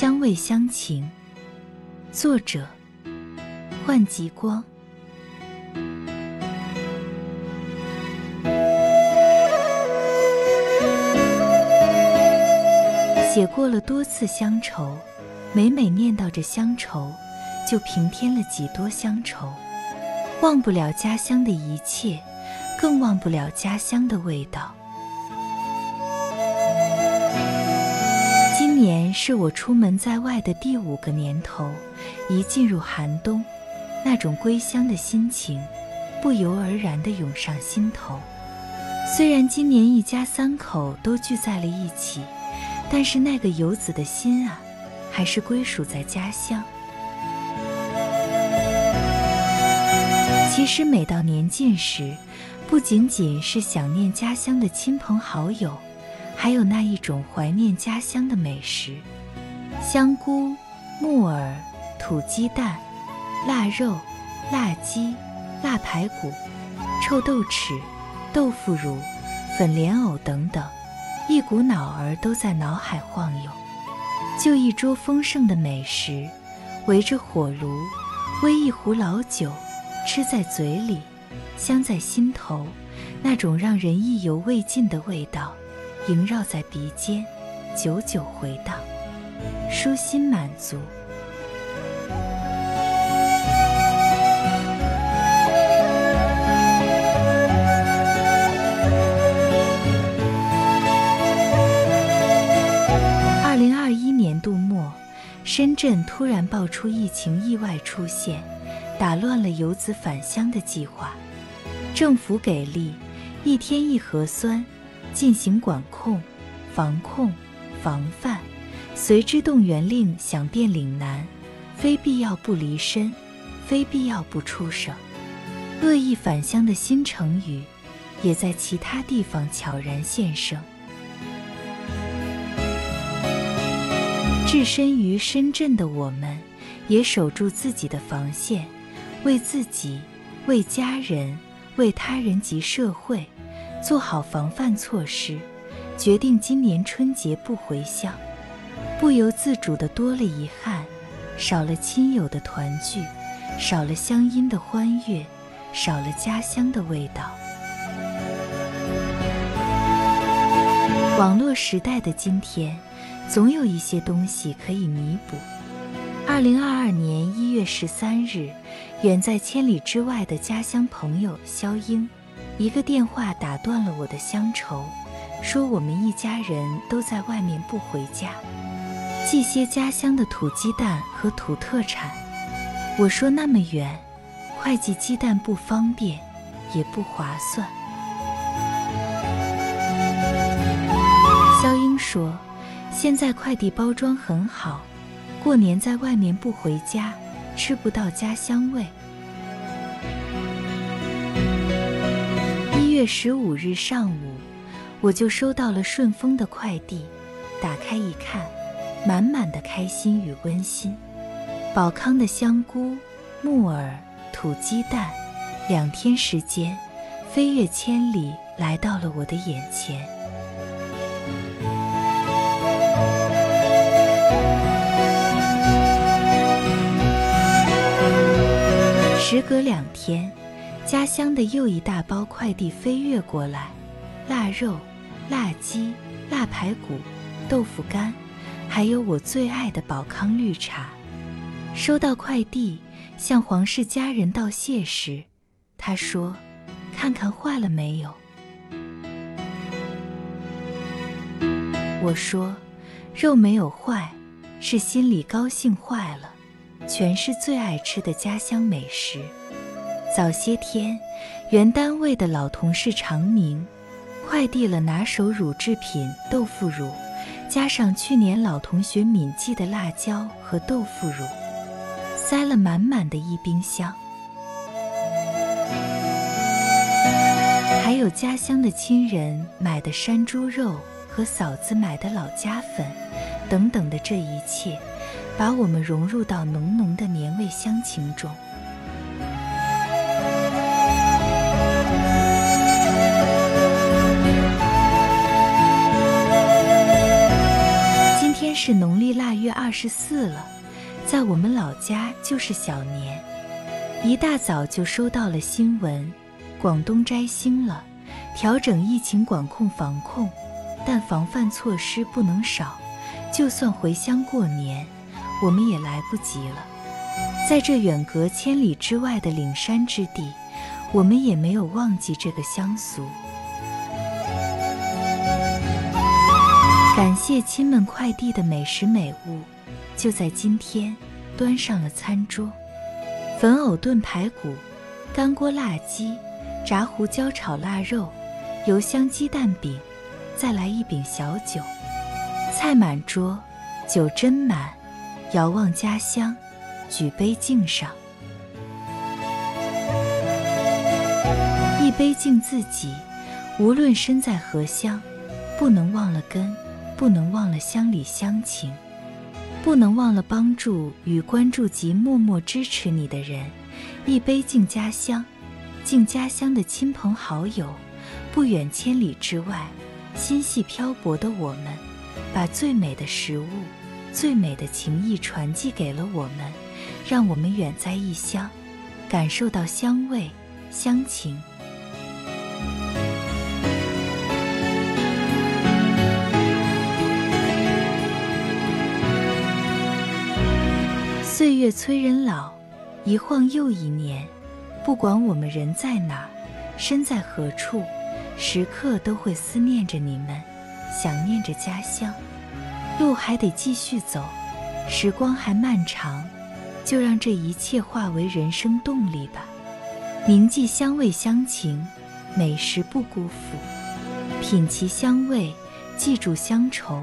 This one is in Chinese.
香味乡情，作者：幻极光。写过了多次乡愁，每每念叨着乡愁，就平添了几多乡愁。忘不了家乡的一切，更忘不了家乡的味道。年是我出门在外的第五个年头，一进入寒冬，那种归乡的心情，不由而然地涌上心头。虽然今年一家三口都聚在了一起。但是那个游子的心啊，还是归属在家乡。其实每到年近时，不仅仅是想念家乡的亲朋好友，还有那一种怀念家乡的美食：香菇、木耳、土鸡蛋、腊肉、腊鸡、腊排骨、臭豆豉、豆腐乳、粉莲藕等等。一股脑儿都在脑海晃悠，就一桌丰盛的美食，围着火炉，煨一壶老酒，吃在嘴里，香在心头，那种让人意犹未尽的味道，萦绕在鼻尖，久久回荡，舒心满足。二零二一年度末深圳突然爆出疫情意外出现，打乱了游子返乡的计划。政府给力，一天一核酸，进行管控、防控、防范。随之动员令响遍岭南，非必要不离身，非必要不出省。恶意返乡的新成语，也在其他地方悄然现生。置身于深圳的我们，也守住自己的防线，为自己、为家人、为他人及社会做好防范措施，决定今年春节不回乡。不由自主的多了遗憾，少了亲友的团聚，少了乡音的欢悦，少了家乡的味道。网络时代的今天。总有一些东西可以弥补。二零二二年一月十三日，远在千里之外的家乡朋友肖英，一个电话打断了我的乡愁，说我们一家人都在外面不回家，寄些家乡的土鸡蛋和土特产。我说那么远，快寄鸡蛋不方便，也不划算。肖英说。现在快递包装很好，过年在外面不回家，吃不到家乡味。月十五日上午，我就收到了顺丰的快递，打开一看，满满的开心与温馨。宝康的香菇、木耳、土鸡蛋，两天时间，飞越千里来到了我的眼前。时隔两天，家乡的又一大包快递飞越过来，腊肉、腊鸡、腊排骨、豆腐干，还有我最爱的宝康绿茶。收到快递，向皇室家人道谢时，他说：“看看坏了没有。”我说：“肉没有坏，是心里高兴坏了。”全是最爱吃的家乡美食。早些天，原单位的老同事常明快递了拿手乳制品豆腐乳，加上去年老同学敏记的辣椒和豆腐乳，塞了满满的一冰箱。还有家乡的亲人买的山猪肉和嫂子买的老家粉，等等的这一切。把我们融入到浓浓的年味乡情中。是农历腊月二十四了，在我们老家就是小年。一大早就收到了新闻，广东摘星了，调整疫情管控防控，但防范措施不能少。就算回乡过年，我们也来不及了。在这远隔千里之外的岭山之地，我们也没有忘记这个乡俗。感谢亲们快递的美食美物，就在今天端上了餐桌。粉藕炖排骨、干锅辣鸡、炸胡椒炒腊肉、油香鸡蛋饼，再来一饼小酒。菜满桌，酒斟满，遥望家乡，举杯敬上。一杯敬自己，无论身在何乡，不能忘了根。不能忘了乡里乡情，不能忘了帮助与关注及默默支持你的人。一杯敬家乡，敬家乡的亲朋好友，不远千里之外，心系漂泊的我们，把最美的食物、最美的情谊传递给了我们，让我们远在异乡，感受到乡味、乡情。岁月催人老，一晃又一年。不管我们人在哪儿，身在何处，时刻都会思念着你们，想念着家乡。路还得继续走，时光还漫长，就让这一切化为人生动力吧。铭记乡味乡情，美食不辜负，品其香味，记住乡愁。